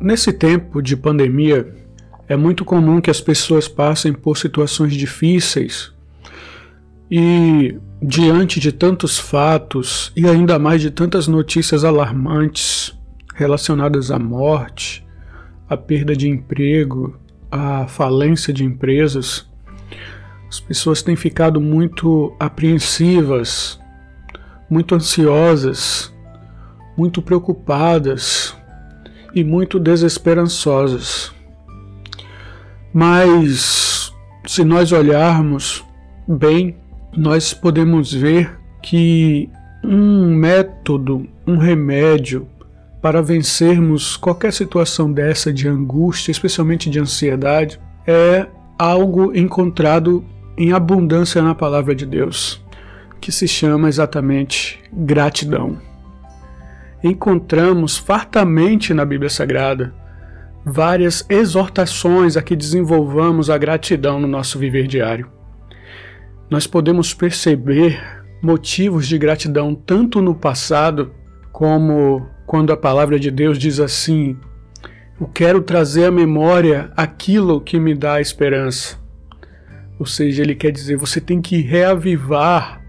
Nesse tempo de pandemia, é muito comum que as pessoas passem por situações difíceis e, diante de tantos fatos e ainda mais de tantas notícias alarmantes relacionadas à morte, à perda de emprego, à falência de empresas, as pessoas têm ficado muito apreensivas, muito ansiosas, muito preocupadas e muito desesperançosas. Mas se nós olharmos bem, nós podemos ver que um método, um remédio para vencermos qualquer situação dessa de angústia, especialmente de ansiedade, é algo encontrado em abundância na palavra de Deus, que se chama exatamente gratidão. Encontramos fartamente na Bíblia Sagrada várias exortações a que desenvolvamos a gratidão no nosso viver diário. Nós podemos perceber motivos de gratidão tanto no passado como quando a palavra de Deus diz assim: Eu quero trazer à memória aquilo que me dá esperança. Ou seja, ele quer dizer, você tem que reavivar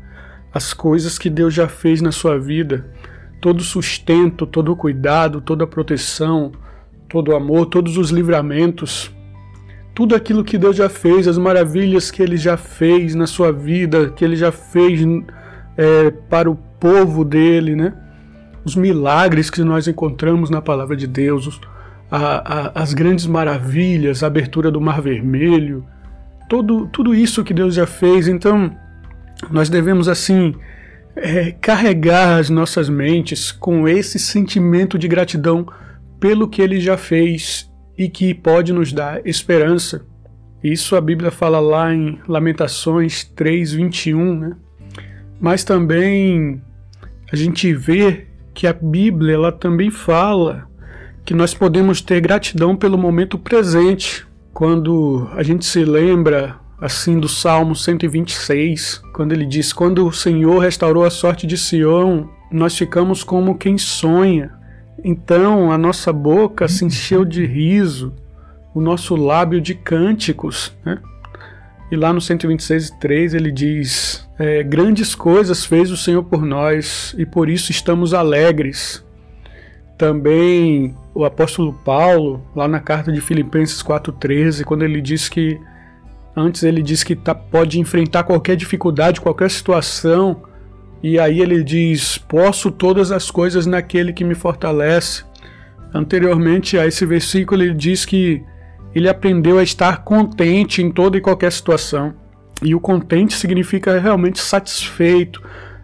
as coisas que Deus já fez na sua vida, todo sustento, todo cuidado, toda proteção, todo amor, todos os livramentos, tudo aquilo que Deus já fez, as maravilhas que Ele já fez na sua vida, que Ele já fez é, para o povo dele, né? Os milagres que nós encontramos na palavra de Deus, a, a, as grandes maravilhas, a abertura do Mar Vermelho, todo, tudo isso que Deus já fez. Então, nós devemos assim é, carregar as nossas mentes com esse sentimento de gratidão pelo que Ele já fez e que pode nos dar esperança. Isso a Bíblia fala lá em Lamentações 3:21, né? Mas também a gente vê que a Bíblia ela também fala que nós podemos ter gratidão pelo momento presente, quando a gente se lembra assim do Salmo 126, quando ele diz: Quando o Senhor restaurou a sorte de Sião, nós ficamos como quem sonha. Então a nossa boca se encheu de riso, o nosso lábio de cânticos. Né? E lá no 126,3 ele diz: é, Grandes coisas fez o Senhor por nós e por isso estamos alegres. Também o apóstolo Paulo, lá na carta de Filipenses 4,13, quando ele diz que antes ele diz que tá, pode enfrentar qualquer dificuldade, qualquer situação, e aí ele diz: Posso todas as coisas naquele que me fortalece. Anteriormente a esse versículo, ele diz que ele aprendeu a estar contente em toda e qualquer situação. E o contente significa realmente satisfeito,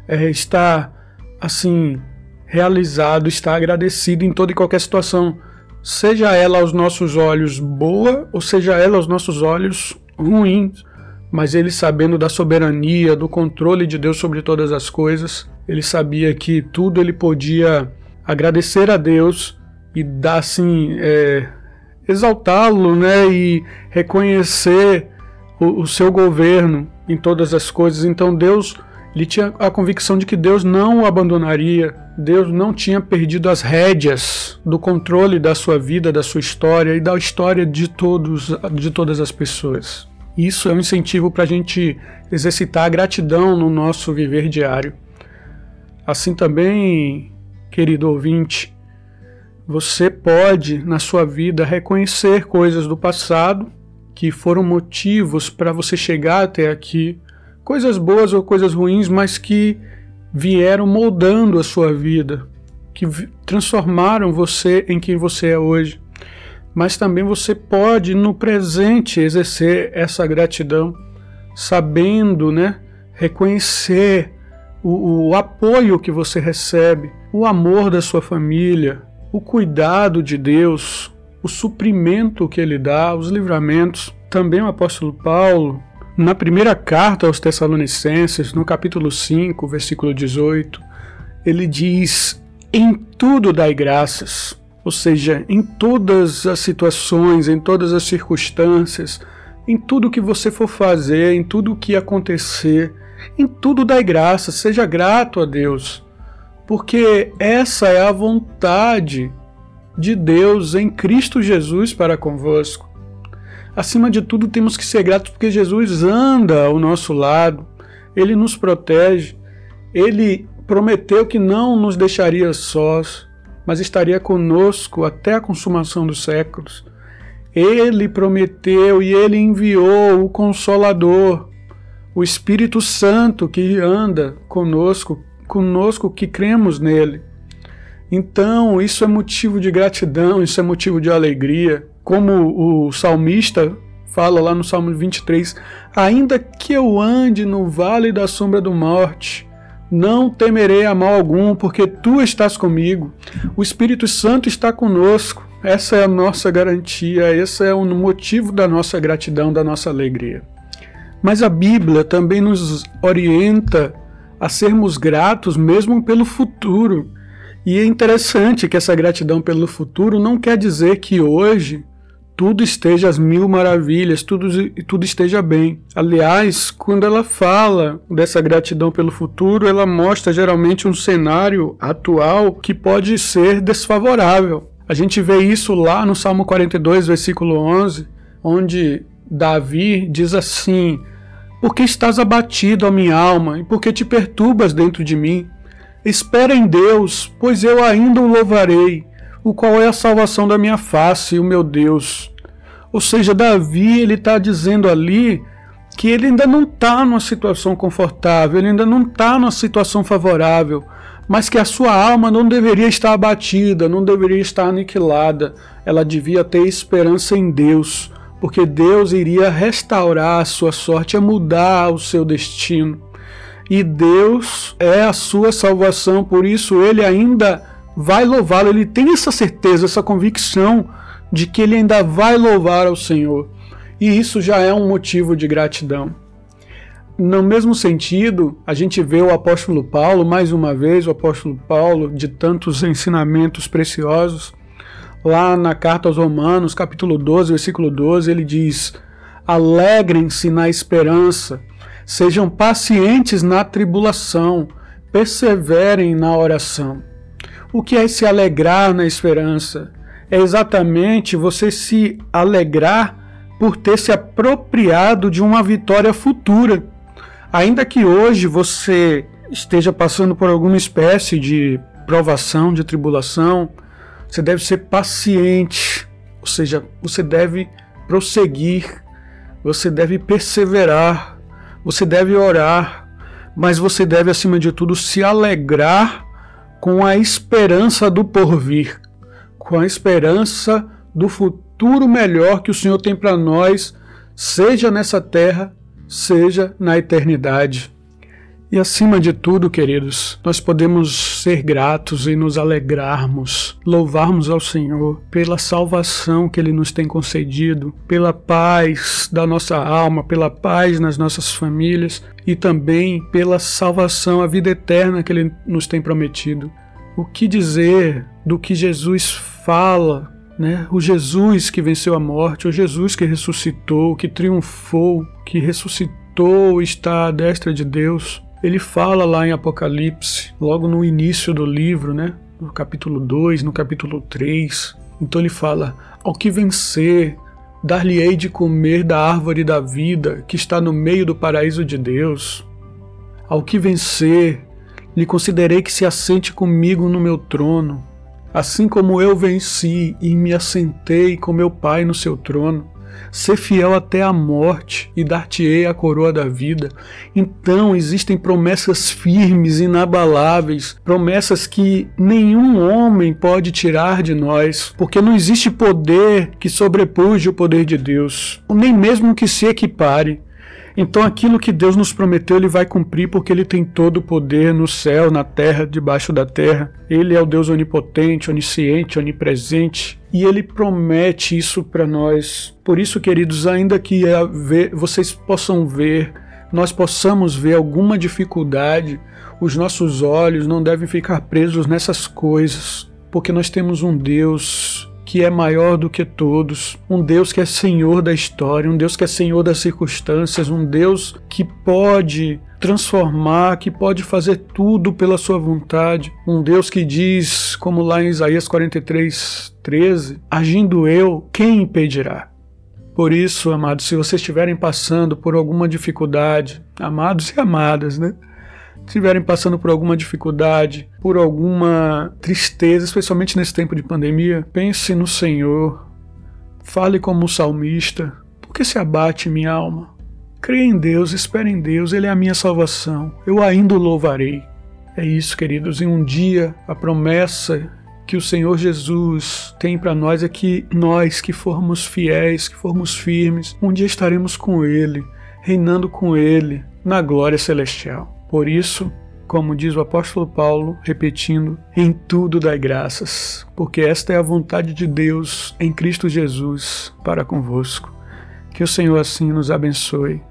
é, estar assim realizado, está agradecido em toda e qualquer situação, seja ela aos nossos olhos boa ou seja ela aos nossos olhos ruins, mas ele sabendo da soberania, do controle de Deus sobre todas as coisas, ele sabia que tudo ele podia agradecer a Deus e dar assim, é, exaltá-lo, né, e reconhecer o, o seu governo em todas as coisas. Então Deus ele tinha a convicção de que Deus não o abandonaria, Deus não tinha perdido as rédeas do controle da sua vida, da sua história e da história de, todos, de todas as pessoas. Isso é um incentivo para a gente exercitar a gratidão no nosso viver diário. Assim também, querido ouvinte, você pode, na sua vida, reconhecer coisas do passado que foram motivos para você chegar até aqui coisas boas ou coisas ruins, mas que vieram moldando a sua vida, que transformaram você em quem você é hoje. Mas também você pode no presente exercer essa gratidão, sabendo, né, reconhecer o, o apoio que você recebe, o amor da sua família, o cuidado de Deus, o suprimento que Ele dá, os livramentos. Também o apóstolo Paulo na primeira carta aos Tessalonicenses, no capítulo 5, versículo 18, ele diz: Em tudo dai graças, ou seja, em todas as situações, em todas as circunstâncias, em tudo que você for fazer, em tudo que acontecer, em tudo dai graças, seja grato a Deus, porque essa é a vontade de Deus em Cristo Jesus para convosco. Acima de tudo, temos que ser gratos porque Jesus anda ao nosso lado, ele nos protege, ele prometeu que não nos deixaria sós, mas estaria conosco até a consumação dos séculos. Ele prometeu e ele enviou o Consolador, o Espírito Santo que anda conosco, conosco que cremos nele. Então, isso é motivo de gratidão, isso é motivo de alegria. Como o salmista fala lá no Salmo 23, ainda que eu ande no vale da sombra do morte, não temerei a mal algum, porque tu estás comigo. O Espírito Santo está conosco. Essa é a nossa garantia, esse é o motivo da nossa gratidão, da nossa alegria. Mas a Bíblia também nos orienta a sermos gratos mesmo pelo futuro. E é interessante que essa gratidão pelo futuro não quer dizer que hoje tudo esteja às mil maravilhas, tudo, tudo esteja bem. Aliás, quando ela fala dessa gratidão pelo futuro, ela mostra geralmente um cenário atual que pode ser desfavorável. A gente vê isso lá no Salmo 42, versículo 11, onde Davi diz assim: Por que estás abatido, a minha alma, e por que te perturbas dentro de mim? Espera em Deus, pois eu ainda o louvarei o qual é a salvação da minha face, o meu Deus. Ou seja, Davi ele está dizendo ali que ele ainda não está numa situação confortável, ele ainda não está numa situação favorável, mas que a sua alma não deveria estar abatida, não deveria estar aniquilada, ela devia ter esperança em Deus, porque Deus iria restaurar a sua sorte, a mudar o seu destino. E Deus é a sua salvação, por isso ele ainda vai louvá-lo, ele tem essa certeza, essa convicção de que ele ainda vai louvar ao Senhor. E isso já é um motivo de gratidão. No mesmo sentido, a gente vê o apóstolo Paulo, mais uma vez, o apóstolo Paulo, de tantos ensinamentos preciosos, lá na carta aos Romanos, capítulo 12, versículo 12, ele diz: Alegrem-se na esperança, sejam pacientes na tribulação, perseverem na oração. O que é se alegrar na esperança? É exatamente você se alegrar por ter se apropriado de uma vitória futura. Ainda que hoje você esteja passando por alguma espécie de provação, de tribulação, você deve ser paciente, ou seja, você deve prosseguir, você deve perseverar, você deve orar, mas você deve, acima de tudo, se alegrar com a esperança do porvir, com a esperança do futuro melhor que o Senhor tem para nós, seja nessa terra, seja na eternidade. E acima de tudo, queridos, nós podemos ser gratos e nos alegrarmos, louvarmos ao Senhor pela salvação que Ele nos tem concedido, pela paz da nossa alma, pela paz nas nossas famílias e também pela salvação, a vida eterna que Ele nos tem prometido. O que dizer do que Jesus fala né? O Jesus que venceu a morte, o Jesus que ressuscitou, que triunfou, que ressuscitou, está à destra de Deus. Ele fala lá em Apocalipse, logo no início do livro, né? No capítulo 2, no capítulo 3. Então ele fala: Ao que vencer, dar-lhe-ei de comer da árvore da vida que está no meio do paraíso de Deus. Ao que vencer, lhe considerei que se assente comigo no meu trono, assim como eu venci e me assentei com meu Pai no seu trono. Ser fiel até a morte e dar-te-ei a coroa da vida. Então existem promessas firmes, inabaláveis, promessas que nenhum homem pode tirar de nós, porque não existe poder que sobrepuje o poder de Deus, nem mesmo que se equipare. Então aquilo que Deus nos prometeu, ele vai cumprir porque ele tem todo o poder no céu, na terra, debaixo da terra. Ele é o Deus onipotente, onisciente, onipresente, e ele promete isso para nós. Por isso, queridos, ainda que vocês possam ver, nós possamos ver alguma dificuldade, os nossos olhos não devem ficar presos nessas coisas, porque nós temos um Deus que é maior do que todos, um Deus que é Senhor da história, um Deus que é Senhor das circunstâncias, um Deus que pode transformar, que pode fazer tudo pela sua vontade, um Deus que diz, como lá em Isaías 43, 13, agindo eu, quem impedirá? Por isso, amados, se vocês estiverem passando por alguma dificuldade, amados e amadas, né? Estiverem passando por alguma dificuldade, por alguma tristeza, especialmente nesse tempo de pandemia, pense no Senhor. Fale como o salmista: Por que se abate minha alma? Creia em Deus, espere em Deus, Ele é a minha salvação. Eu ainda o louvarei. É isso, queridos. Em um dia, a promessa que o Senhor Jesus tem para nós é que nós que formos fiéis, que formos firmes, um dia estaremos com Ele, reinando com Ele na glória celestial. Por isso, como diz o apóstolo Paulo, repetindo, em tudo dai graças, porque esta é a vontade de Deus em Cristo Jesus para convosco. Que o Senhor assim nos abençoe.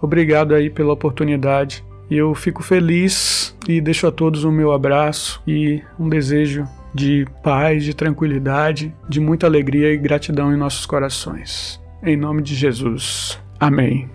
Obrigado aí pela oportunidade. Eu fico feliz e deixo a todos o meu abraço e um desejo de paz, de tranquilidade, de muita alegria e gratidão em nossos corações. Em nome de Jesus. Amém.